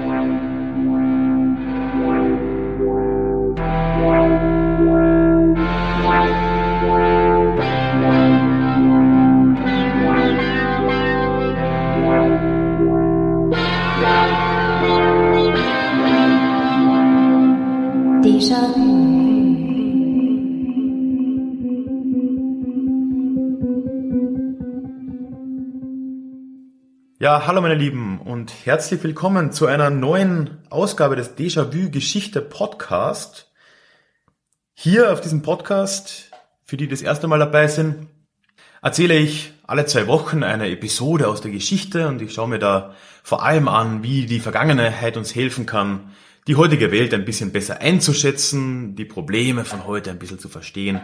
嗯嗯 Ja, hallo meine Lieben und herzlich willkommen zu einer neuen Ausgabe des Déjà-vu Geschichte Podcast. Hier auf diesem Podcast, für die das erste Mal dabei sind, erzähle ich alle zwei Wochen eine Episode aus der Geschichte und ich schaue mir da vor allem an, wie die Vergangenheit uns helfen kann, die heutige Welt ein bisschen besser einzuschätzen, die Probleme von heute ein bisschen zu verstehen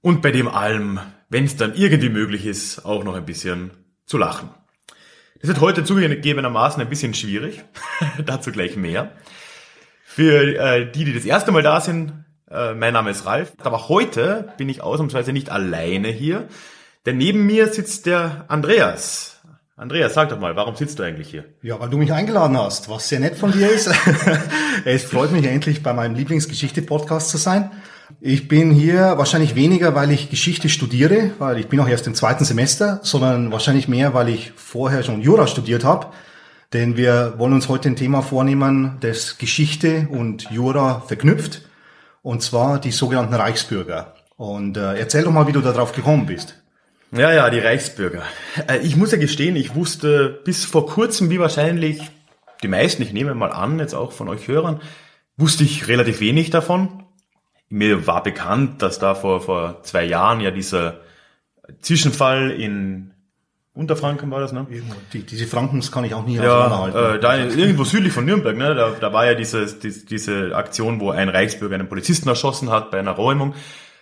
und bei dem allem, wenn es dann irgendwie möglich ist, auch noch ein bisschen zu lachen. Das wird heute zugegebenermaßen ein bisschen schwierig. Dazu gleich mehr. Für äh, die, die das erste Mal da sind, äh, mein Name ist Ralf. Aber heute bin ich ausnahmsweise nicht alleine hier, denn neben mir sitzt der Andreas. Andreas, sag doch mal, warum sitzt du eigentlich hier? Ja, weil du mich eingeladen hast, was sehr nett von dir ist. es freut mich endlich bei meinem Lieblingsgeschichte-Podcast zu sein. Ich bin hier wahrscheinlich weniger, weil ich Geschichte studiere, weil ich bin auch erst im zweiten Semester, sondern wahrscheinlich mehr, weil ich vorher schon Jura studiert habe. Denn wir wollen uns heute ein Thema vornehmen, das Geschichte und Jura verknüpft, und zwar die sogenannten Reichsbürger. Und äh, erzähl doch mal, wie du darauf gekommen bist. Ja, ja, die Reichsbürger. Äh, ich muss ja gestehen, ich wusste bis vor kurzem, wie wahrscheinlich die meisten, ich nehme mal an, jetzt auch von euch Hörern, wusste ich relativ wenig davon mir war bekannt, dass da vor, vor zwei Jahren ja dieser Zwischenfall in Unterfranken war das, ne? Die, diese Frankens kann ich auch nie ja, äh, da irgendwo südlich von Nürnberg, ne? Da, da war ja dieses, die, diese Aktion, wo ein Reichsbürger einen Polizisten erschossen hat bei einer Räumung.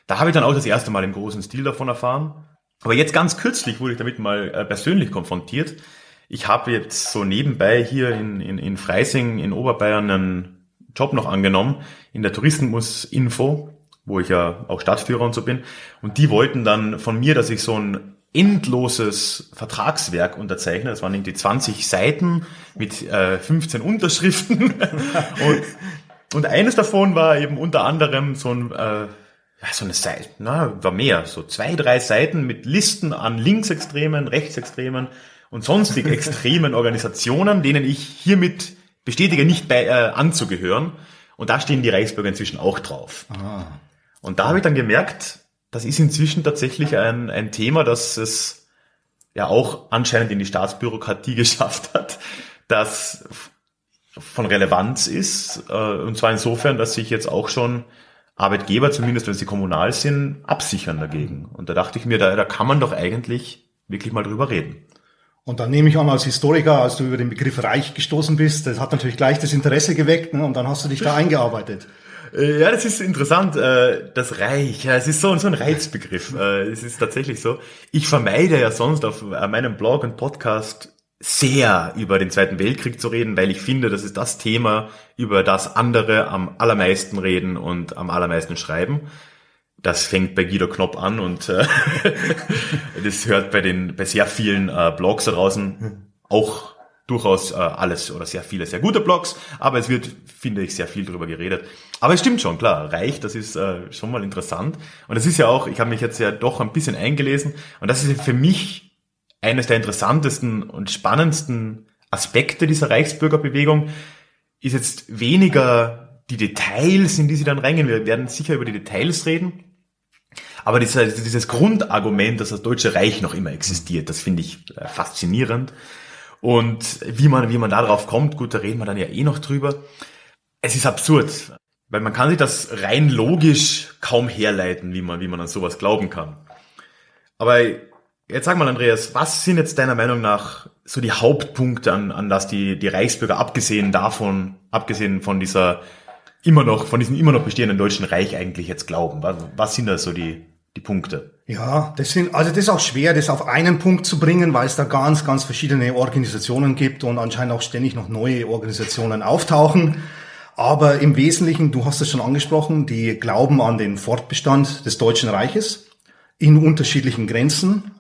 Da habe ich dann auch das erste Mal im großen Stil davon erfahren. Aber jetzt ganz kürzlich wurde ich damit mal äh, persönlich konfrontiert. Ich habe jetzt so nebenbei hier in, in, in Freising in Oberbayern einen Job noch angenommen in der Tourismusinfo, wo ich ja auch Stadtführer und so bin. Und die wollten dann von mir, dass ich so ein endloses Vertragswerk unterzeichne. Das waren irgendwie 20 Seiten mit äh, 15 Unterschriften. und, und eines davon war eben unter anderem so ein äh, ja, so eine Seite, na, war mehr, so zwei, drei Seiten mit Listen an Linksextremen, Rechtsextremen und sonstigen extremen Organisationen, denen ich hiermit bestätige nicht bei, äh, anzugehören. Und da stehen die Reichsbürger inzwischen auch drauf. Ah. Und da habe ich dann gemerkt, das ist inzwischen tatsächlich ein, ein Thema, das es ja auch anscheinend in die Staatsbürokratie geschafft hat, das von Relevanz ist. Äh, und zwar insofern, dass sich jetzt auch schon Arbeitgeber, zumindest wenn sie kommunal sind, absichern dagegen. Und da dachte ich mir, da, da kann man doch eigentlich wirklich mal drüber reden. Und dann nehme ich an, als Historiker, als du über den Begriff Reich gestoßen bist, das hat natürlich gleich das Interesse geweckt ne? und dann hast du dich da eingearbeitet. Äh, ja, das ist interessant. Äh, das Reich, ja, es ist so, so ein Reizbegriff. Äh, es ist tatsächlich so. Ich vermeide ja sonst auf meinem Blog und Podcast sehr über den Zweiten Weltkrieg zu reden, weil ich finde, das ist das Thema, über das andere am allermeisten reden und am allermeisten schreiben. Das fängt bei Guido Knopp an und äh, das hört bei den bei sehr vielen äh, Blogs da draußen auch durchaus äh, alles oder sehr viele sehr gute Blogs, aber es wird, finde ich, sehr viel darüber geredet. Aber es stimmt schon, klar, Reich, das ist äh, schon mal interessant. Und das ist ja auch, ich habe mich jetzt ja doch ein bisschen eingelesen und das ist für mich eines der interessantesten und spannendsten Aspekte dieser Reichsbürgerbewegung, ist jetzt weniger die Details, in die sie dann reingehen. Wir werden sicher über die Details reden. Aber dieser, dieses Grundargument, dass das Deutsche Reich noch immer existiert, das finde ich äh, faszinierend. Und wie man, wie man darauf kommt, gut, da reden wir dann ja eh noch drüber. Es ist absurd, weil man kann sich das rein logisch kaum herleiten, wie man, wie man an sowas glauben kann. Aber jetzt sag mal, Andreas, was sind jetzt deiner Meinung nach so die Hauptpunkte, an, an das die, die Reichsbürger, abgesehen davon, abgesehen von dieser immer noch, von diesem immer noch bestehenden Deutschen Reich eigentlich jetzt glauben? Was, was sind da so die, die Punkte? Ja, das sind, also das ist auch schwer, das auf einen Punkt zu bringen, weil es da ganz, ganz verschiedene Organisationen gibt und anscheinend auch ständig noch neue Organisationen auftauchen. Aber im Wesentlichen, du hast es schon angesprochen, die glauben an den Fortbestand des Deutschen Reiches in unterschiedlichen Grenzen,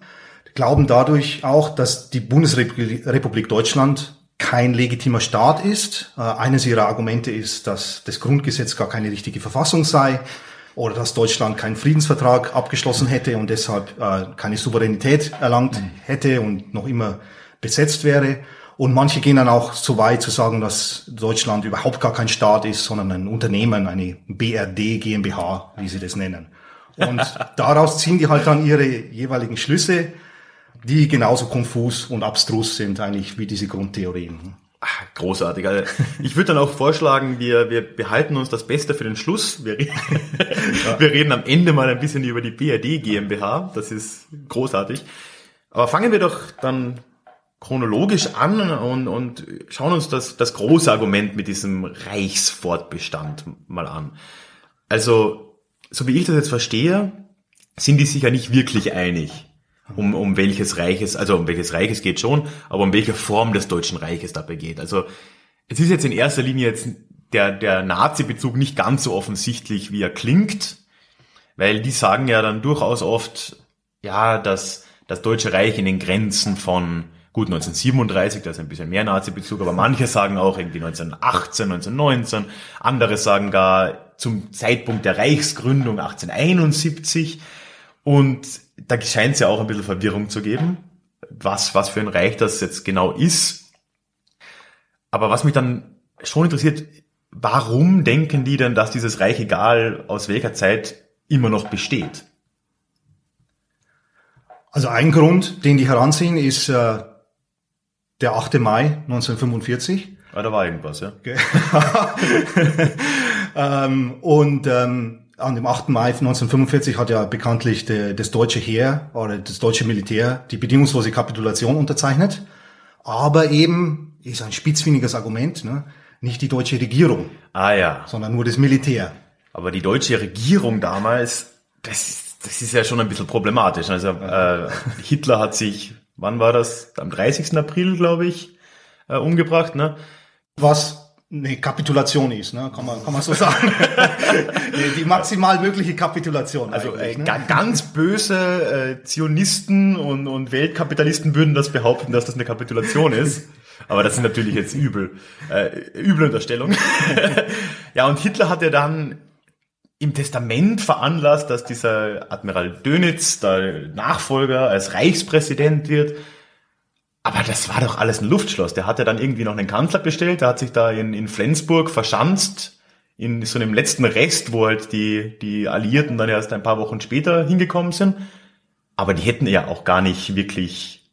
glauben dadurch auch, dass die Bundesrepublik Deutschland kein legitimer Staat ist. Äh, eines ihrer Argumente ist, dass das Grundgesetz gar keine richtige Verfassung sei oder dass Deutschland keinen Friedensvertrag abgeschlossen hätte und deshalb äh, keine Souveränität erlangt hätte und noch immer besetzt wäre. Und manche gehen dann auch so weit zu sagen, dass Deutschland überhaupt gar kein Staat ist, sondern ein Unternehmen, eine BRD GmbH, wie sie das nennen. Und daraus ziehen die halt dann ihre jeweiligen Schlüsse, die genauso konfus und abstrus sind eigentlich wie diese Grundtheorien. Ach, großartig. Also ich würde dann auch vorschlagen, wir, wir behalten uns das Beste für den Schluss. Wir, reden, ja. wir reden am Ende mal ein bisschen über die BRD GmbH. Das ist großartig. Aber fangen wir doch dann chronologisch an und, und schauen uns das, das große Argument mit diesem Reichsfortbestand mal an. Also, so wie ich das jetzt verstehe, sind die sich ja nicht wirklich einig, um, um welches Reiches, also um welches Reiches geht schon, aber um welche Form des Deutschen Reiches dabei geht. Also, es ist jetzt in erster Linie jetzt der, der Nazi-Bezug nicht ganz so offensichtlich, wie er klingt, weil die sagen ja dann durchaus oft, ja, dass das Deutsche Reich in den Grenzen von Gut, 1937, da ist ein bisschen mehr Nazi-Bezug, aber manche sagen auch irgendwie 1918, 1919, andere sagen gar zum Zeitpunkt der Reichsgründung 1871. Und da scheint es ja auch ein bisschen Verwirrung zu geben, was, was für ein Reich das jetzt genau ist. Aber was mich dann schon interessiert, warum denken die denn, dass dieses Reich, egal aus welcher Zeit, immer noch besteht? Also ein Grund, den die heranziehen, ist äh, der 8. Mai 1945. Ah, da war irgendwas, ja. ähm, und ähm, an dem 8. Mai 1945 hat ja bekanntlich de, das deutsche Heer oder das deutsche Militär die bedingungslose Kapitulation unterzeichnet. Aber eben, ist ein spitzfindiges Argument, ne? nicht die deutsche Regierung. Ah ja. Sondern nur das Militär. Aber die deutsche Regierung damals, das, das ist ja schon ein bisschen problematisch. Also äh, Hitler hat sich wann war das? Am 30. April, glaube ich, äh, umgebracht, ne? Was eine Kapitulation ist, ne? kann, man, kann man so sagen. die maximal mögliche Kapitulation. Also äh, ne? ganz böse äh, Zionisten und, und Weltkapitalisten würden das behaupten, dass das eine Kapitulation ist. Aber das sind natürlich jetzt übel, äh, üble Unterstellung. ja, und Hitler hat ja dann im Testament veranlasst, dass dieser Admiral Dönitz, der Nachfolger, als Reichspräsident wird. Aber das war doch alles ein Luftschloss. Der hat ja dann irgendwie noch einen Kanzler bestellt, der hat sich da in, in Flensburg verschanzt, in so einem letzten Rest, wo halt die, die Alliierten dann erst ein paar Wochen später hingekommen sind. Aber die hätten ja auch gar nicht wirklich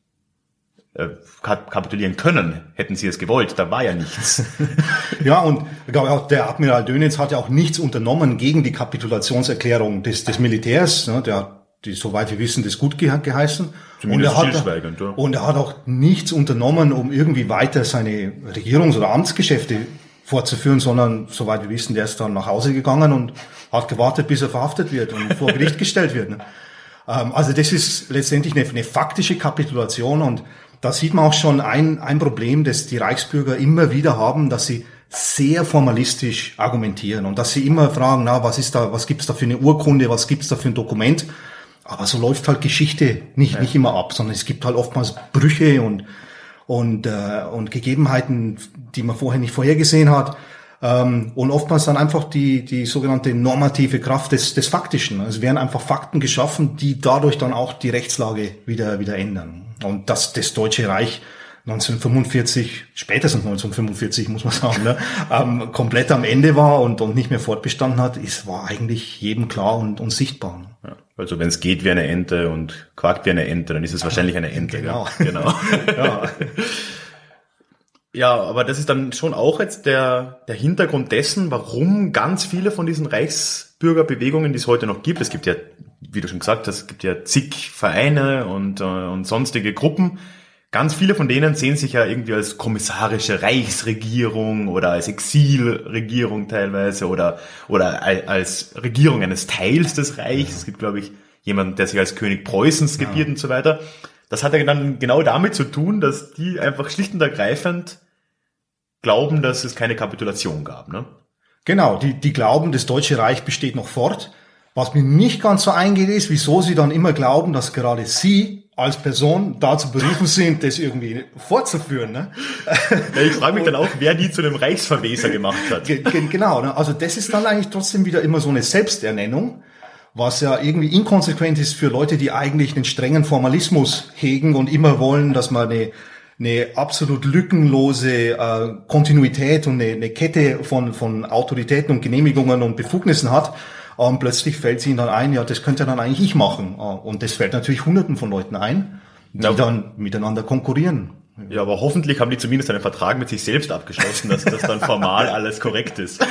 äh, kapitulieren können, hätten sie es gewollt. Da war ja nichts. ja, und ich glaube auch der Admiral Dönitz hat ja auch nichts unternommen gegen die Kapitulationserklärung des, des Militärs. Ne? Der die, soweit wir wissen, das gut geheißen. Zumindest und er, hat, ja. und er hat auch nichts unternommen, um irgendwie weiter seine Regierungs- oder Amtsgeschäfte fortzuführen, sondern soweit wir wissen, der ist dann nach Hause gegangen und hat gewartet, bis er verhaftet wird und vor Gericht gestellt wird. Ne? Ähm, also das ist letztendlich eine, eine faktische Kapitulation und da sieht man auch schon ein, ein Problem, das die Reichsbürger immer wieder haben, dass sie sehr formalistisch argumentieren und dass sie immer fragen, na, was ist da, was gibt's da für eine Urkunde, was gibt's da für ein Dokument? Aber so läuft halt Geschichte nicht, ja. nicht immer ab, sondern es gibt halt oftmals Brüche und, und, äh, und Gegebenheiten, die man vorher nicht vorhergesehen hat. Ähm, und oftmals dann einfach die, die sogenannte normative Kraft des, des Faktischen. Also es werden einfach Fakten geschaffen, die dadurch dann auch die Rechtslage wieder, wieder ändern. Und dass das Deutsche Reich 1945, spätestens 1945 muss man sagen, ne, ähm, komplett am Ende war und, und nicht mehr fortbestanden hat, ist, war eigentlich jedem klar und, und sichtbar. Ja, also wenn es geht wie eine Ente und quakt wie eine Ente, dann ist es wahrscheinlich eine Ente. Genau. Ja, genau. ja. ja, aber das ist dann schon auch jetzt der, der Hintergrund dessen, warum ganz viele von diesen Reichsbürgerbewegungen, die es heute noch gibt, es gibt ja wie du schon gesagt hast, es gibt ja zig Vereine und, äh, und sonstige Gruppen. Ganz viele von denen sehen sich ja irgendwie als kommissarische Reichsregierung oder als Exilregierung teilweise oder, oder als Regierung eines Teils des Reichs. Ja. Es gibt, glaube ich, jemanden, der sich als König Preußens gebiert ja. und so weiter. Das hat ja dann genau damit zu tun, dass die einfach schlicht und ergreifend glauben, dass es keine Kapitulation gab. Ne? Genau, die, die glauben, das Deutsche Reich besteht noch fort Was mir nicht ganz so eingeht, ist, wieso sie dann immer glauben, dass gerade sie als Person dazu berufen sind, das irgendwie fortzuführen. Ne? Ja, ich frage mich dann auch, wer die zu einem Reichsverweser gemacht hat. Genau, ne? also das ist dann eigentlich trotzdem wieder immer so eine Selbsternennung, was ja irgendwie inkonsequent ist für Leute, die eigentlich einen strengen Formalismus hegen und immer wollen, dass man eine eine absolut lückenlose äh, Kontinuität und eine, eine Kette von, von Autoritäten und Genehmigungen und Befugnissen hat. Und plötzlich fällt ihnen dann ein, ja, das könnte dann eigentlich ich machen. Äh, und das fällt natürlich Hunderten von Leuten ein, die ja. dann miteinander konkurrieren. Ja, aber hoffentlich haben die zumindest einen Vertrag mit sich selbst abgeschlossen, dass das dann formal alles korrekt ist.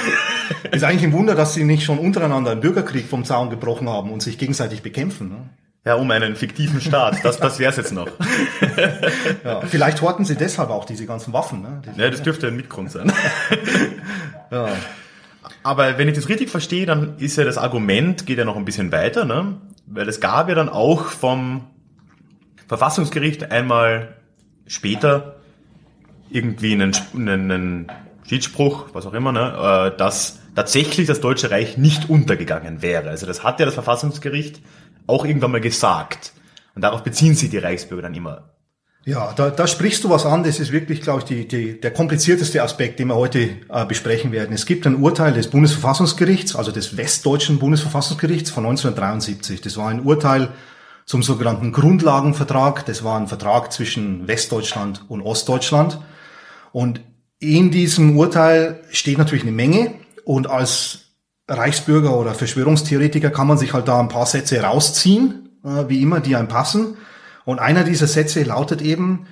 Ist eigentlich ein Wunder, dass sie nicht schon untereinander einen Bürgerkrieg vom Zaun gebrochen haben und sich gegenseitig bekämpfen. Ne? Ja, um einen fiktiven Staat. Das, das wär's jetzt noch. Ja, vielleicht horten sie deshalb auch diese ganzen Waffen. Ne? ja, das dürfte ein Mitgrund sein. ja. Aber wenn ich das richtig verstehe, dann ist ja das Argument, geht ja noch ein bisschen weiter, ne? Weil es gab ja dann auch vom Verfassungsgericht einmal später irgendwie einen, einen, Schiedsspruch, was auch immer, ne, äh, dass tatsächlich das Deutsche Reich nicht untergegangen wäre. Also das hat ja das Verfassungsgericht auch irgendwann mal gesagt. Und darauf beziehen sich die Reichsbürger dann immer. Ja, da, da sprichst du was an. Das ist wirklich, glaube ich, die, die, der komplizierteste Aspekt, den wir heute äh, besprechen werden. Es gibt ein Urteil des Bundesverfassungsgerichts, also des westdeutschen Bundesverfassungsgerichts von 1973. Das war ein Urteil zum sogenannten Grundlagenvertrag. Das war ein Vertrag zwischen Westdeutschland und Ostdeutschland. Und in diesem Urteil steht natürlich eine Menge. Und als Reichsbürger oder Verschwörungstheoretiker kann man sich halt da ein paar Sätze rausziehen, äh, wie immer, die einem passen. Und einer dieser Sätze lautet eben,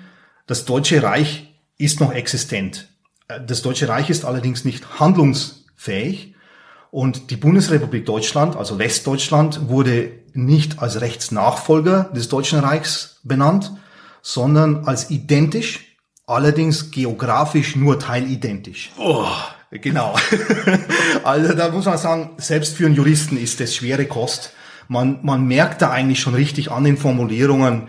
das Deutsche Reich ist noch existent. Das Deutsche Reich ist allerdings nicht handlungsfähig. Und die Bundesrepublik Deutschland, also Westdeutschland, wurde nicht als Rechtsnachfolger des Deutschen Reichs benannt, sondern als identisch, allerdings geografisch nur teilidentisch. Oh. Genau. also da muss man sagen, selbst für einen Juristen ist das schwere Kost. Man, man merkt da eigentlich schon richtig an den Formulierungen,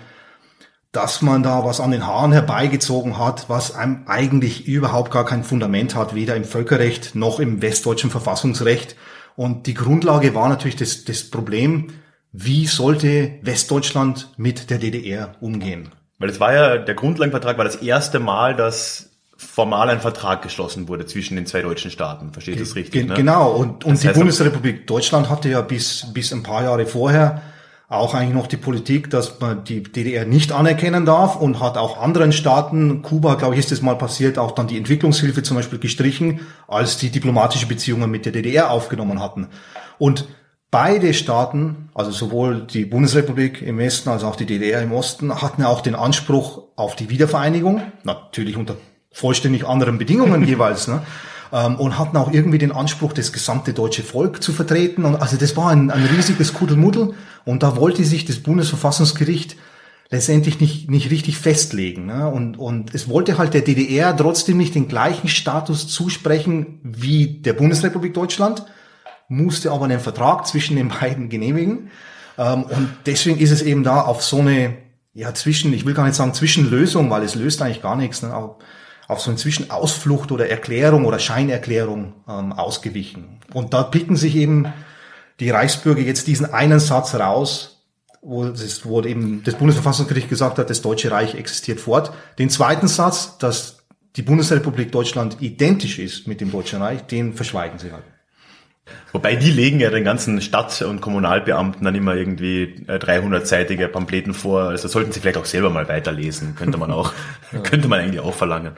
dass man da was an den Haaren herbeigezogen hat, was einem eigentlich überhaupt gar kein Fundament hat, weder im Völkerrecht noch im westdeutschen Verfassungsrecht. Und die Grundlage war natürlich das, das Problem, wie sollte Westdeutschland mit der DDR umgehen? Weil es war ja, der Grundlagenvertrag war das erste Mal, dass formal ein Vertrag geschlossen wurde zwischen den zwei deutschen Staaten. Versteht das richtig? Ne? Genau. Und, und die Bundesrepublik Deutschland hatte ja bis, bis ein paar Jahre vorher auch eigentlich noch die Politik, dass man die DDR nicht anerkennen darf und hat auch anderen Staaten, Kuba, glaube ich, ist es mal passiert, auch dann die Entwicklungshilfe zum Beispiel gestrichen, als die diplomatische Beziehungen mit der DDR aufgenommen hatten. Und beide Staaten, also sowohl die Bundesrepublik im Westen als auch die DDR im Osten, hatten auch den Anspruch auf die Wiedervereinigung, natürlich unter vollständig anderen Bedingungen jeweils, ne? Ähm, und hatten auch irgendwie den Anspruch, das gesamte deutsche Volk zu vertreten. Und also das war ein, ein riesiges Kuddelmuddel. Und da wollte sich das Bundesverfassungsgericht letztendlich nicht, nicht richtig festlegen. Ne? Und, und es wollte halt der DDR trotzdem nicht den gleichen Status zusprechen wie der Bundesrepublik Deutschland, musste aber einen Vertrag zwischen den beiden genehmigen. Ähm, und deswegen ist es eben da auf so eine, ja, zwischen, ich will gar nicht sagen Zwischenlösung, weil es löst eigentlich gar nichts, ne? aber auf so eine Zwischenausflucht oder Erklärung oder Scheinerklärung ähm, ausgewichen. Und da picken sich eben die Reichsbürger jetzt diesen einen Satz raus, wo, es, wo eben das Bundesverfassungsgericht gesagt hat, das Deutsche Reich existiert fort. Den zweiten Satz, dass die Bundesrepublik Deutschland identisch ist mit dem Deutschen Reich, den verschweigen sie halt. Wobei die legen ja den ganzen Stadt- und Kommunalbeamten dann immer irgendwie 300-seitige äh, Pamphleten vor. Also sollten sie vielleicht auch selber mal weiterlesen. Könnte man auch, ja. könnte man eigentlich auch verlangen.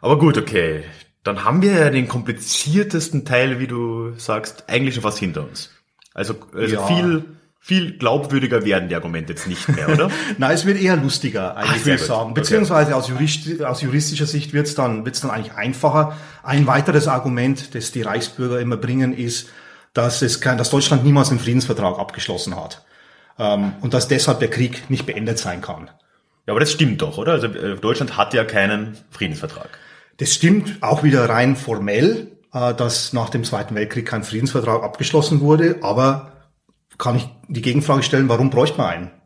Aber gut, okay. Dann haben wir ja den kompliziertesten Teil, wie du sagst, eigentlich schon fast hinter uns. Also, also ja. viel, viel glaubwürdiger werden die Argumente jetzt nicht mehr, oder? Nein, es wird eher lustiger, eigentlich, Ach, würde ich sagen. Beziehungsweise okay. aus, Jurist, aus juristischer Sicht wird es dann, wird's dann eigentlich einfacher. Ein weiteres Argument, das die Reichsbürger immer bringen, ist, dass es kein, dass Deutschland niemals einen Friedensvertrag abgeschlossen hat. Ähm, und dass deshalb der Krieg nicht beendet sein kann. Ja, aber das stimmt doch, oder? Also äh, Deutschland hat ja keinen Friedensvertrag. Das stimmt auch wieder rein formell, äh, dass nach dem Zweiten Weltkrieg kein Friedensvertrag abgeschlossen wurde, aber kann ich die Gegenfrage stellen, warum bräuchte man einen?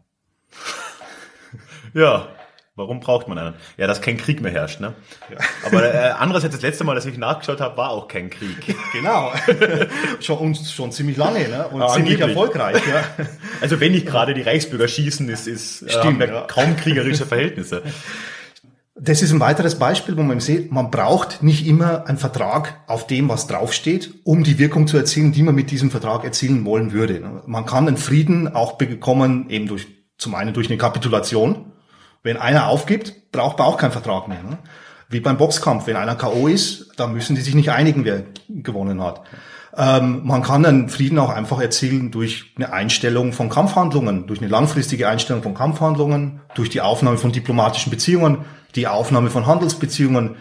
Ja. Warum braucht man einen? Ja, dass kein Krieg mehr herrscht, ne? Ja. Aber äh, andererseits, das letzte Mal, dass ich nachgeschaut habe, war auch kein Krieg. Genau. schon, und schon ziemlich lange, ne? Und ja, ziemlich erfolgreich, ja. Also wenn nicht gerade die Reichsbürger schießen, ist, ist Stimmt, äh, ja. kaum kriegerische Verhältnisse. Das ist ein weiteres Beispiel, wo man sieht, man braucht nicht immer einen Vertrag auf dem, was draufsteht, um die Wirkung zu erzielen, die man mit diesem Vertrag erzielen wollen würde. Man kann einen Frieden auch bekommen, eben durch, zum einen durch eine Kapitulation, wenn einer aufgibt, braucht man auch keinen Vertrag mehr. Ne? Wie beim Boxkampf. Wenn einer K.O. ist, dann müssen die sich nicht einigen, wer gewonnen hat. Ähm, man kann einen Frieden auch einfach erzielen durch eine Einstellung von Kampfhandlungen, durch eine langfristige Einstellung von Kampfhandlungen, durch die Aufnahme von diplomatischen Beziehungen, die Aufnahme von Handelsbeziehungen.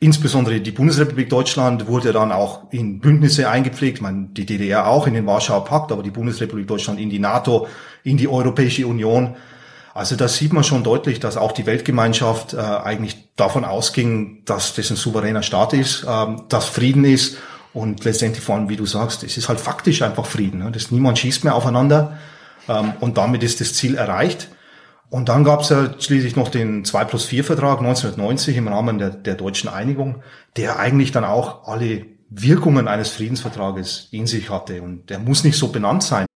Insbesondere die Bundesrepublik Deutschland wurde dann auch in Bündnisse eingepflegt, ich meine, die DDR auch in den Warschauer Pakt, aber die Bundesrepublik Deutschland in die NATO, in die Europäische Union. Also da sieht man schon deutlich, dass auch die Weltgemeinschaft äh, eigentlich davon ausging, dass das ein souveräner Staat ist, ähm, dass Frieden ist und letztendlich vor allem, wie du sagst, es ist halt faktisch einfach Frieden. Ne? Das niemand schießt mehr aufeinander ähm, und damit ist das Ziel erreicht. Und dann gab es ja schließlich noch den 2 plus 4 Vertrag 1990 im Rahmen der, der deutschen Einigung, der eigentlich dann auch alle Wirkungen eines Friedensvertrages in sich hatte. Und der muss nicht so benannt sein.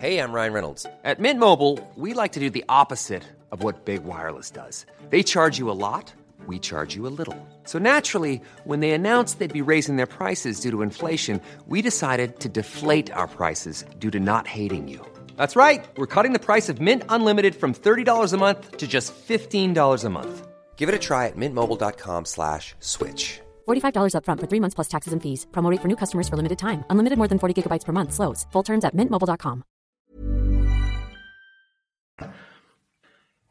Hey, I'm Ryan Reynolds. At Mint Mobile, we like to do the opposite of what Big Wireless does. They charge you a lot, we charge you a little. So naturally, when they announced they'd be raising their prices due to inflation, we decided to deflate our prices due to not hating you. That's right. We're cutting the price of Mint Unlimited from $30 a month to just $15 a month. Give it a try at mintmobile.com slash switch. $45 up front for three months plus taxes and fees. Promote for new customers for limited time. Unlimited more than 40 gigabytes per month. Slows. Full terms at mintmobile.com.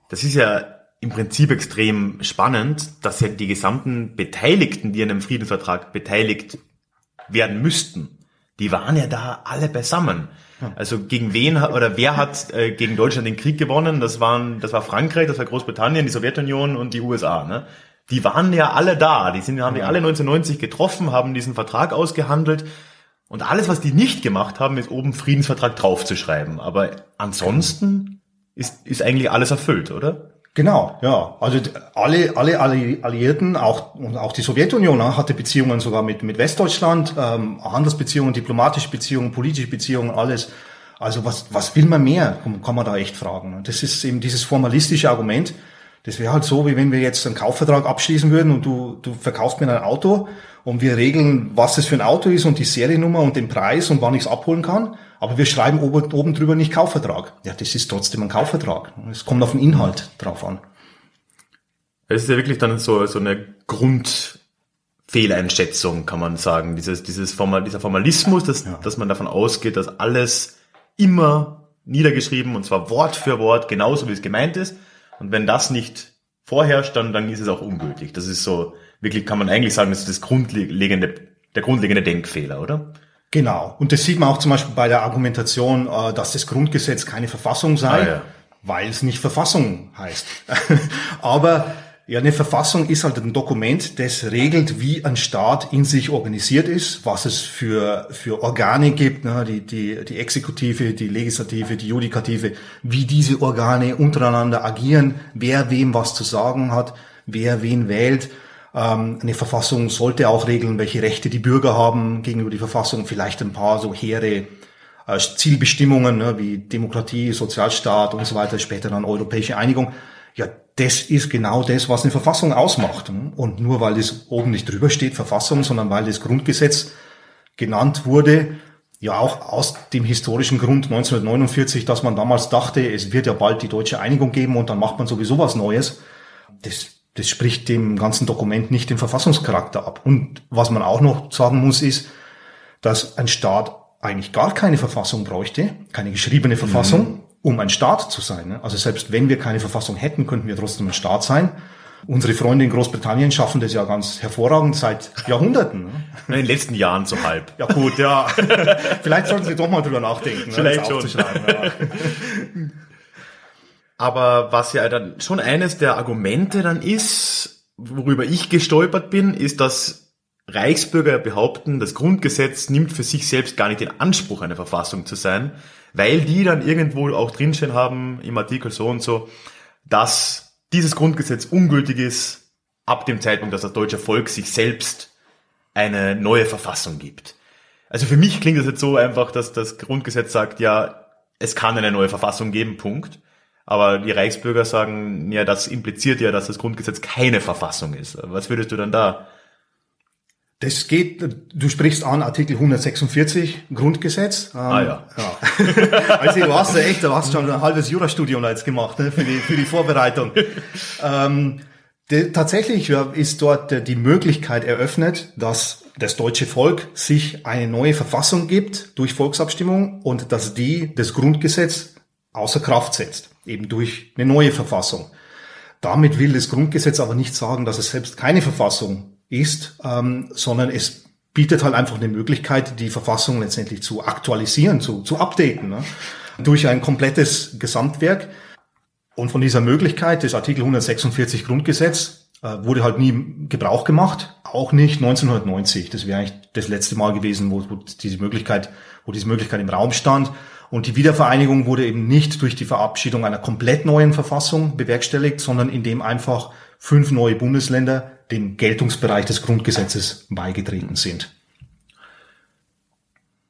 Das ist ja im Prinzip extrem spannend, dass ja die gesamten Beteiligten, die an einem Friedensvertrag beteiligt werden müssten, die waren ja da alle beisammen. Also gegen wen oder wer hat äh, gegen Deutschland den Krieg gewonnen? Das waren, das war Frankreich, das war Großbritannien, die Sowjetunion und die USA. Ne? Die waren ja alle da. Die sind, haben die alle 1990 getroffen, haben diesen Vertrag ausgehandelt. Und alles, was die nicht gemacht haben, ist oben Friedensvertrag draufzuschreiben. Aber ansonsten ist, ist eigentlich alles erfüllt, oder? Genau, ja. Also alle, alle Alliierten, auch, und auch die Sowjetunion ne, hatte Beziehungen sogar mit, mit Westdeutschland, ähm, Handelsbeziehungen, diplomatische Beziehungen, politische Beziehungen, alles. Also was, was will man mehr, kann man da echt fragen. Das ist eben dieses formalistische Argument. Das wäre halt so, wie wenn wir jetzt einen Kaufvertrag abschließen würden und du, du verkaufst mir ein Auto und wir regeln, was es für ein Auto ist und die Seriennummer und den Preis und wann ich es abholen kann. Aber wir schreiben oben, oben drüber nicht Kaufvertrag. Ja, das ist trotzdem ein Kaufvertrag. Es kommt auf den Inhalt drauf an. Es ist ja wirklich dann so, so eine Grundfehleinschätzung, kann man sagen. Dieses, dieses Formal, dieser Formalismus, dass, ja. dass man davon ausgeht, dass alles immer niedergeschrieben und zwar Wort für Wort genauso wie es gemeint ist. Und wenn das nicht vorherrscht, dann, dann ist es auch ungültig. Das ist so, wirklich kann man eigentlich sagen, das ist das grundlegende, der grundlegende Denkfehler, oder? Genau. Und das sieht man auch zum Beispiel bei der Argumentation, äh, dass das Grundgesetz keine Verfassung sei, ah, ja. weil es nicht Verfassung heißt. Aber ja, eine Verfassung ist halt ein Dokument, das regelt, wie ein Staat in sich organisiert ist, was es für, für Organe gibt, ne, die, die, die Exekutive, die Legislative, die Judikative, wie diese Organe untereinander agieren, wer wem was zu sagen hat, wer wen wählt. Ähm, eine Verfassung sollte auch regeln, welche Rechte die Bürger haben gegenüber die Verfassung, vielleicht ein paar so hehre äh, Zielbestimmungen ne, wie Demokratie, Sozialstaat und so weiter, später dann europäische Einigung. Ja, das ist genau das, was eine Verfassung ausmacht. Und nur weil das oben nicht drüber steht, Verfassung, sondern weil das Grundgesetz genannt wurde, ja auch aus dem historischen Grund 1949, dass man damals dachte, es wird ja bald die deutsche Einigung geben und dann macht man sowieso was Neues. Das das spricht dem ganzen Dokument nicht den Verfassungscharakter ab. Und was man auch noch sagen muss, ist, dass ein Staat eigentlich gar keine Verfassung bräuchte, keine geschriebene Verfassung, mhm. um ein Staat zu sein. Also selbst wenn wir keine Verfassung hätten, könnten wir trotzdem ein Staat sein. Unsere Freunde in Großbritannien schaffen das ja ganz hervorragend seit Jahrhunderten. In den letzten Jahren so halb. Ja gut, ja. Vielleicht sollten Sie doch mal drüber nachdenken. Vielleicht schon. Ja. Aber was ja dann schon eines der Argumente dann ist, worüber ich gestolpert bin, ist, dass Reichsbürger behaupten, das Grundgesetz nimmt für sich selbst gar nicht den Anspruch, eine Verfassung zu sein, weil die dann irgendwo auch drinstehen haben im Artikel so und so, dass dieses Grundgesetz ungültig ist ab dem Zeitpunkt, dass das deutsche Volk sich selbst eine neue Verfassung gibt. Also für mich klingt das jetzt so einfach, dass das Grundgesetz sagt, ja, es kann eine neue Verfassung geben, Punkt. Aber die Reichsbürger sagen, ja, das impliziert ja, dass das Grundgesetz keine Verfassung ist. Was würdest du dann da? Das geht, du sprichst an Artikel 146 Grundgesetz. Ähm, ah ja. ja. also du hast ja echt, du hast schon ein halbes Jurastudium jetzt gemacht ne, für, die, für die Vorbereitung. ähm, de, tatsächlich ist dort die Möglichkeit eröffnet, dass das deutsche Volk sich eine neue Verfassung gibt durch Volksabstimmung und dass die das Grundgesetz außer Kraft setzt, eben durch eine neue Verfassung. Damit will das Grundgesetz aber nicht sagen, dass es selbst keine Verfassung ist, ähm, sondern es bietet halt einfach eine Möglichkeit, die Verfassung letztendlich zu aktualisieren, zu, zu updaten, ne? durch ein komplettes Gesamtwerk. Und von dieser Möglichkeit des Artikel 146 Grundgesetz äh, wurde halt nie Gebrauch gemacht, auch nicht 1990. Das wäre eigentlich das letzte Mal gewesen, wo, wo diese Möglichkeit, wo diese Möglichkeit im Raum stand. Und die Wiedervereinigung wurde eben nicht durch die Verabschiedung einer komplett neuen Verfassung bewerkstelligt, sondern indem einfach fünf neue Bundesländer dem Geltungsbereich des Grundgesetzes beigetreten sind.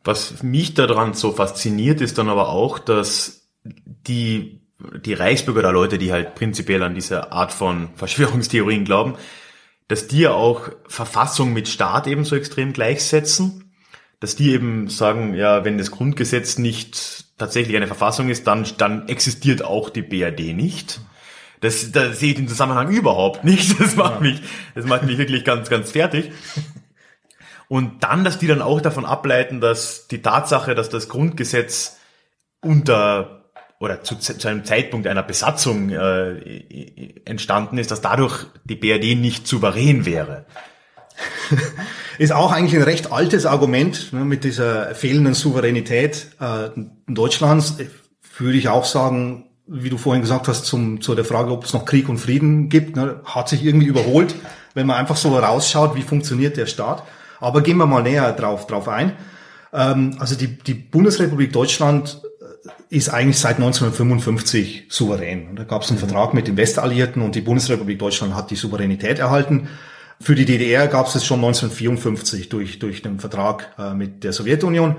Was mich daran so fasziniert, ist dann aber auch, dass die, die Reichsbürger oder Leute, die halt prinzipiell an diese Art von Verschwörungstheorien glauben, dass die ja auch Verfassung mit Staat ebenso extrem gleichsetzen, dass die eben sagen, ja, wenn das Grundgesetz nicht tatsächlich eine Verfassung ist, dann, dann existiert auch die BRD nicht. Das, das sehe ich den Zusammenhang überhaupt nicht. Das macht mich, das macht mich wirklich ganz, ganz fertig. Und dann, dass die dann auch davon ableiten, dass die Tatsache, dass das Grundgesetz unter oder zu, zu einem Zeitpunkt einer Besatzung äh, entstanden ist, dass dadurch die BRD nicht souverän wäre. Ist auch eigentlich ein recht altes Argument ne, mit dieser fehlenden Souveränität äh, Deutschlands. Würde ich auch sagen, wie du vorhin gesagt hast, zum, zu der Frage, ob es noch Krieg und Frieden gibt, ne, hat sich irgendwie überholt, wenn man einfach so rausschaut, wie funktioniert der Staat. Aber gehen wir mal näher drauf, drauf ein. Ähm, also die, die Bundesrepublik Deutschland äh, ist eigentlich seit 1955 souverän. Und da gab es einen mhm. Vertrag mit den Westalliierten und die Bundesrepublik Deutschland hat die Souveränität erhalten. Für die DDR gab es es schon 1954 durch, durch den Vertrag äh, mit der Sowjetunion.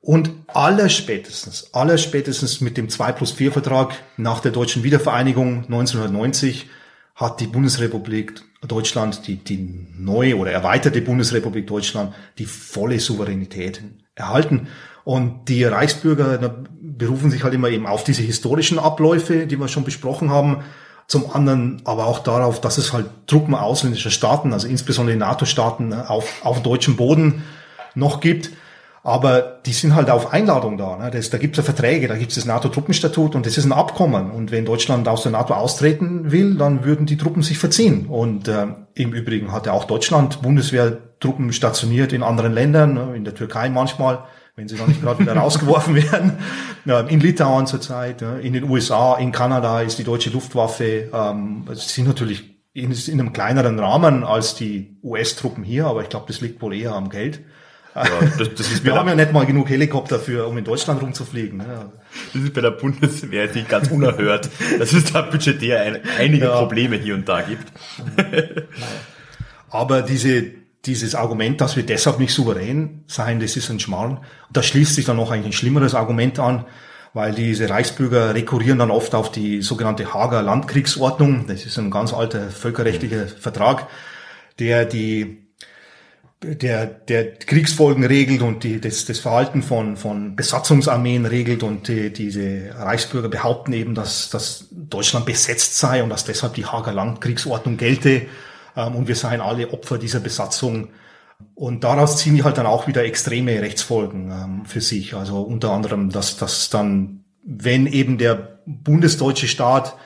Und allerspätestens, allerspätestens mit dem 2 plus 4 Vertrag nach der deutschen Wiedervereinigung 1990 hat die Bundesrepublik Deutschland, die, die neue oder erweiterte Bundesrepublik Deutschland, die volle Souveränität erhalten. Und die Reichsbürger berufen sich halt immer eben auf diese historischen Abläufe, die wir schon besprochen haben. Zum anderen aber auch darauf, dass es halt Truppen ausländischer Staaten, also insbesondere NATO-Staaten auf, auf deutschem Boden noch gibt. Aber die sind halt auf Einladung da. Ne? Das, da gibt es ja Verträge, da gibt es das NATO-Truppenstatut und das ist ein Abkommen. Und wenn Deutschland aus der NATO austreten will, dann würden die Truppen sich verziehen. Und äh, im Übrigen hat ja auch Deutschland Bundeswehrtruppen stationiert in anderen Ländern, ne? in der Türkei manchmal, wenn sie noch nicht gerade wieder rausgeworfen werden. In Litauen zurzeit, in den USA, in Kanada ist die deutsche Luftwaffe, ähm, sie sind natürlich in, in einem kleineren Rahmen als die US-Truppen hier, aber ich glaube, das liegt wohl eher am Geld. Ja, das, das ist Wir haben ja nicht mal genug Helikopter für, um in Deutschland rumzufliegen. Ja. Das ist bei der Bundeswehr nicht ganz unerhört, dass es da budgetär ein, einige ja. Probleme hier und da gibt. Aber diese, dieses Argument, dass wir deshalb nicht souverän sein, das ist ein Schmarrn. Und da schließt sich dann noch eigentlich ein schlimmeres Argument an, weil diese Reichsbürger rekurrieren dann oft auf die sogenannte Hager Landkriegsordnung. Das ist ein ganz alter völkerrechtlicher Vertrag, der die der, der Kriegsfolgen regelt und die, das, das Verhalten von, von Besatzungsarmeen regelt und die, diese Reichsbürger behaupten eben, dass, dass Deutschland besetzt sei und dass deshalb die Hager Landkriegsordnung gelte und wir seien alle Opfer dieser Besatzung. Und daraus ziehen die halt dann auch wieder extreme Rechtsfolgen ähm, für sich. Also unter anderem, dass, dass dann, wenn eben der bundesdeutsche Staat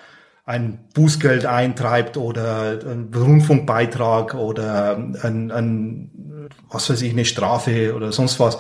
ein Bußgeld eintreibt oder ein Rundfunkbeitrag oder ein, ein, was weiß ich, eine Strafe oder sonst was,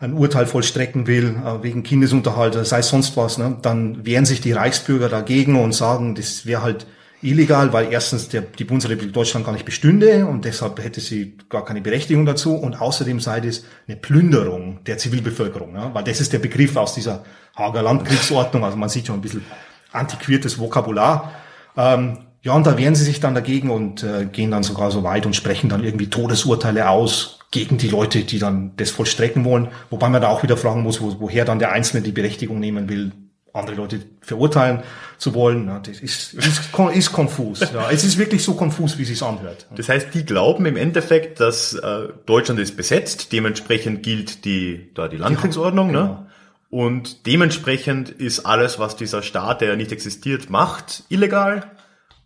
ein Urteil vollstrecken will äh, wegen Kindesunterhalt, sei es sonst was, ne, dann wehren sich die Reichsbürger dagegen und sagen, das wäre halt illegal, weil erstens der, die Bundesrepublik Deutschland gar nicht bestünde und deshalb hätte sie gar keine Berechtigung dazu und außerdem sei das eine Plünderung der Zivilbevölkerung, ja, weil das ist der Begriff aus dieser Hager Landkriegsordnung, also man sieht schon ein bisschen antiquiertes Vokabular. Ähm, ja, und da wehren sie sich dann dagegen und äh, gehen dann sogar so weit und sprechen dann irgendwie Todesurteile aus gegen die Leute, die dann das vollstrecken wollen. Wobei man da auch wieder fragen muss, wo, woher dann der Einzelne die Berechtigung nehmen will, andere Leute verurteilen zu wollen. Das ist, ist, ist konfus. Ja. Es ist wirklich so konfus, wie es sich anhört. Das heißt, die glauben im Endeffekt, dass äh, Deutschland ist besetzt, dementsprechend gilt die, da die Landkriegsordnung, ja, genau. ne? Und dementsprechend ist alles, was dieser Staat, der ja nicht existiert, macht, illegal.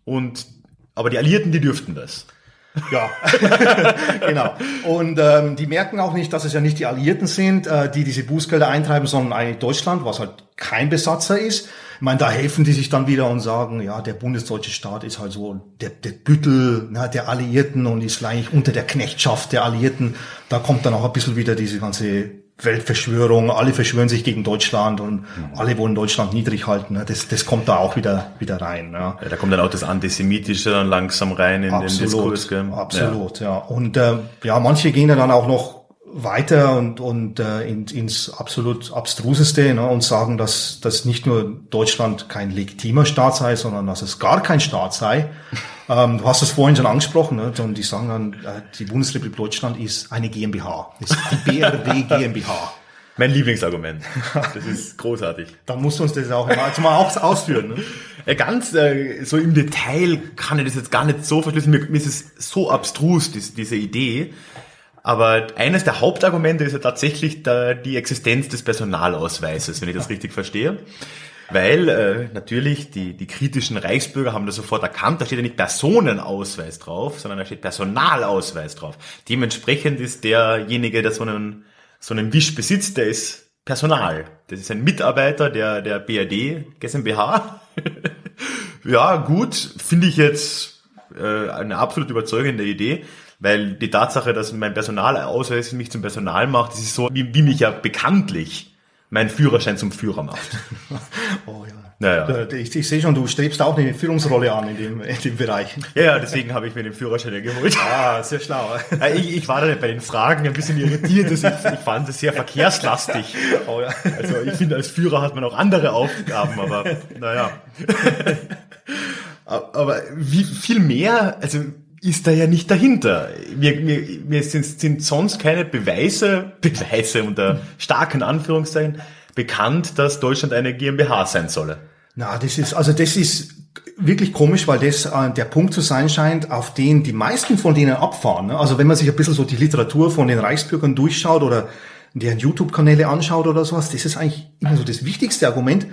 Und aber die Alliierten, die dürften das. Ja, genau. Und ähm, die merken auch nicht, dass es ja nicht die Alliierten sind, äh, die diese Bußgelder eintreiben, sondern eigentlich Deutschland, was halt kein Besatzer ist. Ich meine, da helfen die sich dann wieder und sagen, ja, der bundesdeutsche Staat ist halt so der, der Büttel na, der Alliierten und ist eigentlich unter der Knechtschaft der Alliierten. Da kommt dann auch ein bisschen wieder diese ganze Weltverschwörung, alle verschwören sich gegen Deutschland und mhm. alle wollen Deutschland niedrig halten. Ne? Das, das kommt da auch wieder, wieder rein. Ja. ja da kommt dann auch das Antisemitische dann langsam rein in absolut, den Diskurs. Gell? Absolut, ja. ja. Und äh, ja, manche gehen dann auch noch weiter und, und äh, in, ins absolut abstruseste ne, und sagen, dass, dass nicht nur Deutschland kein legitimer Staat sei, sondern dass es gar kein Staat sei. ähm, du hast es vorhin schon angesprochen, ne, und die sagen dann, äh, die Bundesrepublik Deutschland ist eine GmbH, ist die BRD GmbH. Mein Lieblingsargument. Das ist großartig. Dann musst du uns das auch mal, mal auch ausführen. Ne? Ja, ganz äh, so im Detail kann ich das jetzt gar nicht so verschlüsseln. Mir, mir ist es so abstrus, dies, diese Idee. Aber eines der Hauptargumente ist ja tatsächlich der, die Existenz des Personalausweises, wenn ich das richtig verstehe. Weil äh, natürlich die, die kritischen Reichsbürger haben das sofort erkannt, da steht ja nicht Personenausweis drauf, sondern da steht Personalausweis drauf. Dementsprechend ist derjenige, der so einen, so einen Wisch besitzt, der ist Personal. Das ist ein Mitarbeiter der, der BRD GmbH. ja, gut, finde ich jetzt äh, eine absolut überzeugende Idee. Weil die Tatsache, dass mein Personalausweis mich zum Personal macht, das ist so, wie, wie mich ja bekanntlich mein Führerschein zum Führer macht. oh ja. Naja. Ich, ich sehe schon, du strebst auch eine Führungsrolle an in dem, in dem Bereich. Ja, ja, deswegen habe ich mir den Führerschein ja geholt. Ah, sehr schlau. Ich, ich war da bei den Fragen ein bisschen irritiert. Ich, ich fand es sehr verkehrslastig. Oh ja. Also ich finde, als Führer hat man auch andere Aufgaben, aber naja. Aber wie viel mehr, also ist da ja nicht dahinter. Mir, mir, mir sind, sind sonst keine Beweise, Beweise unter starken Anführungszeichen, bekannt, dass Deutschland eine GmbH sein solle. Na, das ist, also das ist wirklich komisch, weil das äh, der Punkt zu sein scheint, auf den die meisten von denen abfahren. Ne? Also wenn man sich ein bisschen so die Literatur von den Reichsbürgern durchschaut oder deren YouTube-Kanäle anschaut oder sowas, das ist eigentlich immer so das wichtigste Argument.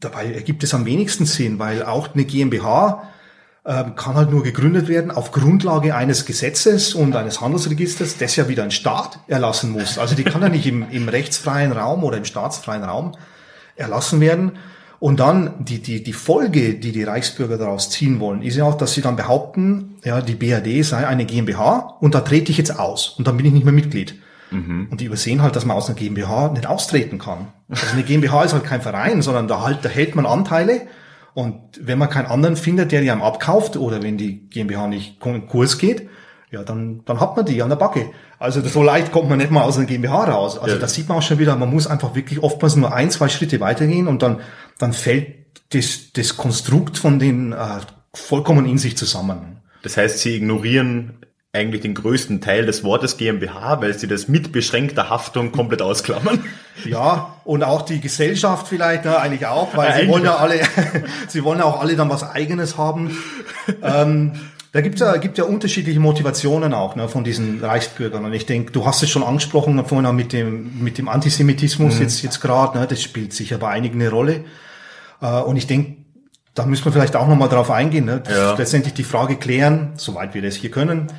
Dabei ergibt es am wenigsten Sinn, weil auch eine GmbH ähm, kann halt nur gegründet werden auf Grundlage eines Gesetzes und eines Handelsregisters, das ja wieder ein Staat erlassen muss. Also die kann ja nicht im, im rechtsfreien Raum oder im staatsfreien Raum erlassen werden. Und dann die, die, die Folge, die die Reichsbürger daraus ziehen wollen, ist ja auch, dass sie dann behaupten, ja, die BRD sei eine GmbH und da trete ich jetzt aus und dann bin ich nicht mehr Mitglied. Mhm. Und die übersehen halt, dass man aus einer GmbH nicht austreten kann. Also eine GmbH ist halt kein Verein, sondern da halt, da hält man Anteile und wenn man keinen anderen findet, der die einem abkauft oder wenn die GmbH nicht in Kurs geht, ja, dann, dann hat man die an der Backe. Also so leicht kommt man nicht mal aus einer GmbH raus. Also ja. das sieht man auch schon wieder, man muss einfach wirklich oftmals nur ein, zwei Schritte weitergehen und dann, dann fällt das, das Konstrukt von den äh, vollkommen in sich zusammen. Das heißt, sie ignorieren eigentlich den größten Teil des Wortes GmbH, weil sie das mit beschränkter Haftung komplett ausklammern. Ja, und auch die Gesellschaft vielleicht, ne, eigentlich auch, weil eigentlich. sie wollen ja alle, sie wollen ja auch alle dann was Eigenes haben. ähm, da gibt's ja, gibt ja unterschiedliche Motivationen auch ne, von diesen Reichsbürgern. Und ich denke, du hast es schon angesprochen vorhin mit dem, mit dem Antisemitismus mhm. jetzt, jetzt gerade. Ne, das spielt sicher bei einigen eine Rolle. Äh, und ich denke, da müssen wir vielleicht auch nochmal drauf eingehen. Ne? Ja. Letztendlich die Frage klären, soweit wir das hier können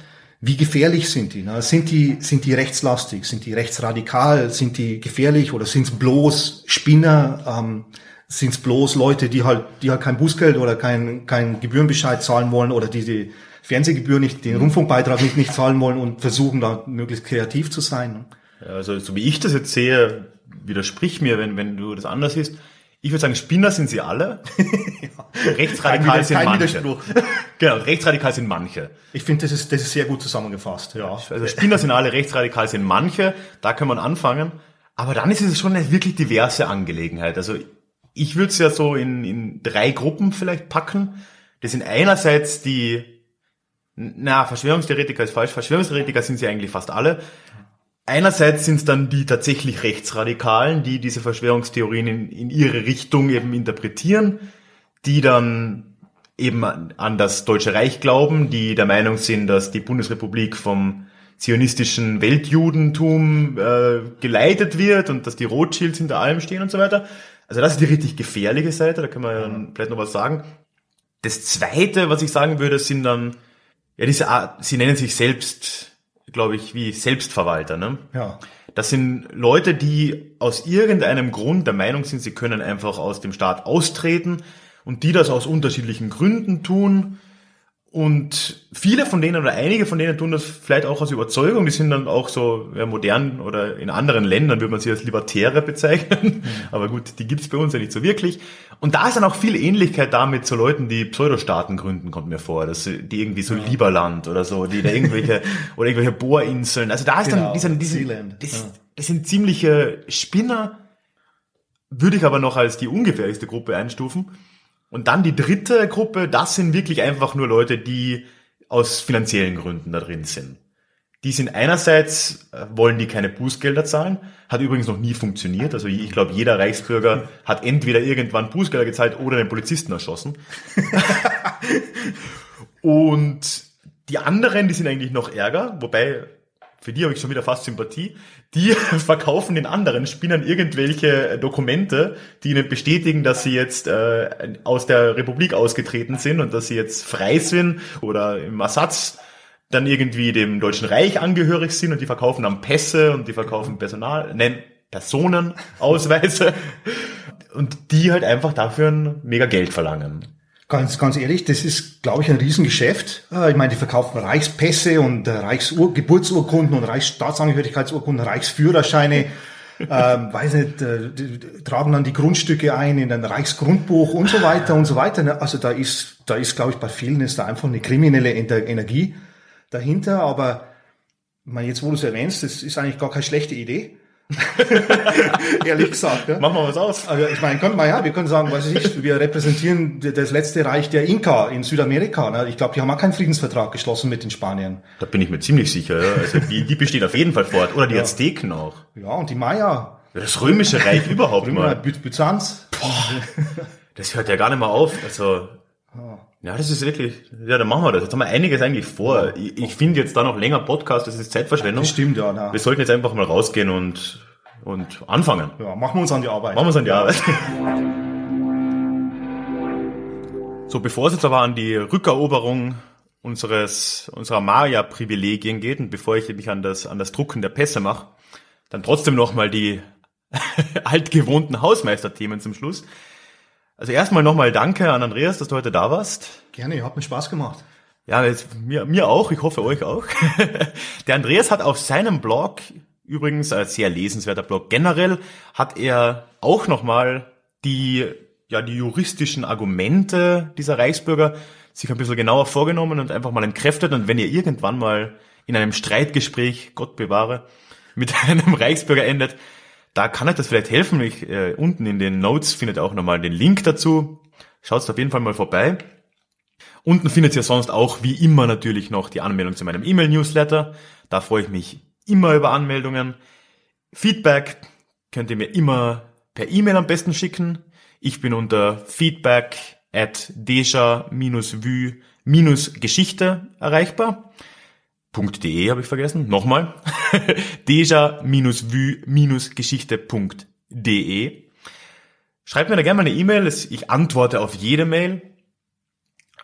wie gefährlich sind die? Ne? Sind die, sind die rechtslastig? Sind die rechtsradikal? Sind die gefährlich? Oder sind es bloß Spinner? Ähm, sind es bloß Leute, die halt, die halt kein Bußgeld oder kein, kein Gebührenbescheid zahlen wollen oder die die Fernsehgebühr nicht, den Rundfunkbeitrag nicht, nicht zahlen wollen und versuchen da möglichst kreativ zu sein? Ne? Also, so wie ich das jetzt sehe, widersprich mir, wenn, wenn du das anders siehst. Ich würde sagen, Spinner sind sie alle. Rechtsradikal sind manche. Genau, rechtsradikal sind manche. Ich finde, das ist, das ist sehr gut zusammengefasst. Ja. Also Spinner sind alle, rechtsradikal sind manche. Da kann man anfangen. Aber dann ist es schon eine wirklich diverse Angelegenheit. Also ich würde es ja so in, in drei Gruppen vielleicht packen. Das sind einerseits die, na, Verschwörungstheoretiker ist falsch. Verschwörungstheoretiker sind sie eigentlich fast alle. Einerseits sind es dann die tatsächlich Rechtsradikalen, die diese Verschwörungstheorien in, in ihre Richtung eben interpretieren, die dann eben an an das Deutsche Reich glauben, die der Meinung sind, dass die Bundesrepublik vom zionistischen Weltjudentum äh, geleitet wird und dass die Rothschilds hinter allem stehen und so weiter. Also das ist die richtig gefährliche Seite, da können wir ja dann vielleicht noch was sagen. Das zweite, was ich sagen würde, sind dann, ja, diese Art, sie nennen sich selbst, glaube ich, wie Selbstverwalter, ne? ja. Das sind Leute, die aus irgendeinem Grund der Meinung sind, sie können einfach aus dem Staat austreten und die das aus unterschiedlichen Gründen tun. Und viele von denen oder einige von denen tun das vielleicht auch aus Überzeugung. Die sind dann auch so ja, modern oder in anderen Ländern würde man sie als Libertäre bezeichnen. Aber gut, die gibt's bei uns ja nicht so wirklich. Und da ist dann auch viel Ähnlichkeit damit zu Leuten, die Pseudostaaten gründen, kommt mir vor. Dass die irgendwie so Lieberland oder so, die da irgendwelche oder irgendwelche Bohrinseln. Also da ist Genau, dann dieser, Sealand, das, ja. das sind ziemliche Spinner, würde ich aber noch als die ungefährlichste Gruppe einstufen. Und dann die dritte Gruppe, das sind wirklich einfach nur Leute, die aus finanziellen Gründen da drin sind. Die sind einerseits, äh, wollen die keine Bußgelder zahlen, hat übrigens noch nie funktioniert. Also ich glaube, jeder Reichsbürger hat entweder irgendwann Bußgelder gezahlt oder den Polizisten erschossen. Und die anderen, die sind eigentlich noch ärger, wobei für die habe ich schon wieder fast Sympathie. Die verkaufen den anderen Spinnern irgendwelche Dokumente, die ihnen bestätigen, dass sie jetzt äh, aus der Republik ausgetreten sind und dass sie jetzt frei sind oder im Ersatz dann irgendwie dem Deutschen Reich angehörig sind und die verkaufen dann Pässe und die verkaufen Personal, nein, Personenausweise und die halt einfach dafür ein mega Geld verlangen. Ganz, ganz ehrlich, das ist, glaube ich, ein Riesengeschäft. Äh, Ich meine, die verkaufen Reichspässe und äh, Reichsgeburtsurkunden und Reichsstaatsangehörigkeitsurkunden, Reichsführerscheine, ähm, weiß nicht, äh, die, die, tragen dann die Grundstücke ein in ein Reichsgrundbuch und so weiter und so weiter. ne? Also da ist, da ist, glaube ich, bei vielen ist da einfach eine kriminelle Ener- Energie dahinter. Aber ich meine, jetzt, wo du es erwähnst, das ist eigentlich gar keine schlechte Idee. Ehrlich gesagt. Ja? Machen wir was aus. Also ich meine, könnte man ja, wir können sagen, weiß ich nicht, wir repräsentieren das letzte Reich der Inka in Südamerika. Ne? Ich glaube, die haben auch keinen Friedensvertrag geschlossen mit den Spaniern. Da bin ich mir ziemlich sicher. Ja. Also die, die bestehen auf jeden Fall fort. Oder die Azteken auch. Ja, und die Maya, Das römische Reich überhaupt Römer, mal. By- Byzanz. Das hört ja gar nicht mehr auf. Also, ja, das ist wirklich, ja, dann machen wir das. Jetzt haben wir einiges eigentlich vor. Ich, ich finde jetzt da noch länger Podcast, das ist Zeitverschwendung. Das stimmt, ja. Na. Wir sollten jetzt einfach mal rausgehen und, und anfangen. Ja, machen wir uns an die Arbeit. Machen wir uns an die Arbeit. So, bevor es jetzt aber an die Rückeroberung unseres, unserer Maya-Privilegien geht und bevor ich mich an das, an das Drucken der Pässe mache, dann trotzdem nochmal die altgewohnten Hausmeisterthemen zum Schluss. Also erstmal nochmal danke an Andreas, dass du heute da warst. Gerne, ihr habt mir Spaß gemacht. Ja, jetzt, mir, mir auch, ich hoffe euch auch. Der Andreas hat auf seinem Blog, übrigens ein sehr lesenswerter Blog generell, hat er auch nochmal die, ja, die juristischen Argumente dieser Reichsbürger sich ein bisschen genauer vorgenommen und einfach mal entkräftet. Und wenn ihr irgendwann mal in einem Streitgespräch, Gott bewahre, mit einem Reichsbürger endet, da kann euch das vielleicht helfen. Ich, äh, unten in den Notes findet ihr auch nochmal den Link dazu. Schaut auf jeden Fall mal vorbei. Unten findet ihr sonst auch wie immer natürlich noch die Anmeldung zu meinem E-Mail-Newsletter. Da freue ich mich immer über Anmeldungen. Feedback könnt ihr mir immer per E-Mail am besten schicken. Ich bin unter feedback at deja-vue-geschichte erreichbar. .de habe ich vergessen. Nochmal. deja-vue-geschichte.de Schreibt mir da gerne mal eine E-Mail. Ich antworte auf jede Mail.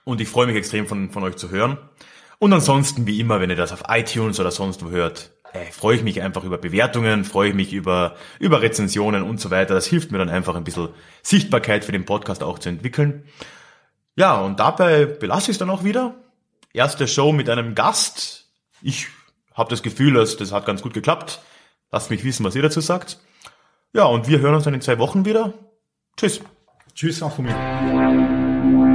Und ich freue mich extrem von, von euch zu hören. Und ansonsten, wie immer, wenn ihr das auf iTunes oder sonst wo hört, äh, freue ich mich einfach über Bewertungen, freue ich mich über, über Rezensionen und so weiter. Das hilft mir dann einfach ein bisschen Sichtbarkeit für den Podcast auch zu entwickeln. Ja, und dabei belasse ich es dann auch wieder. Erste Show mit einem Gast. Ich habe das Gefühl, dass das hat ganz gut geklappt. Lasst mich wissen, was ihr dazu sagt. Ja, und wir hören uns dann in zwei Wochen wieder. Tschüss. Tschüss auch von mir.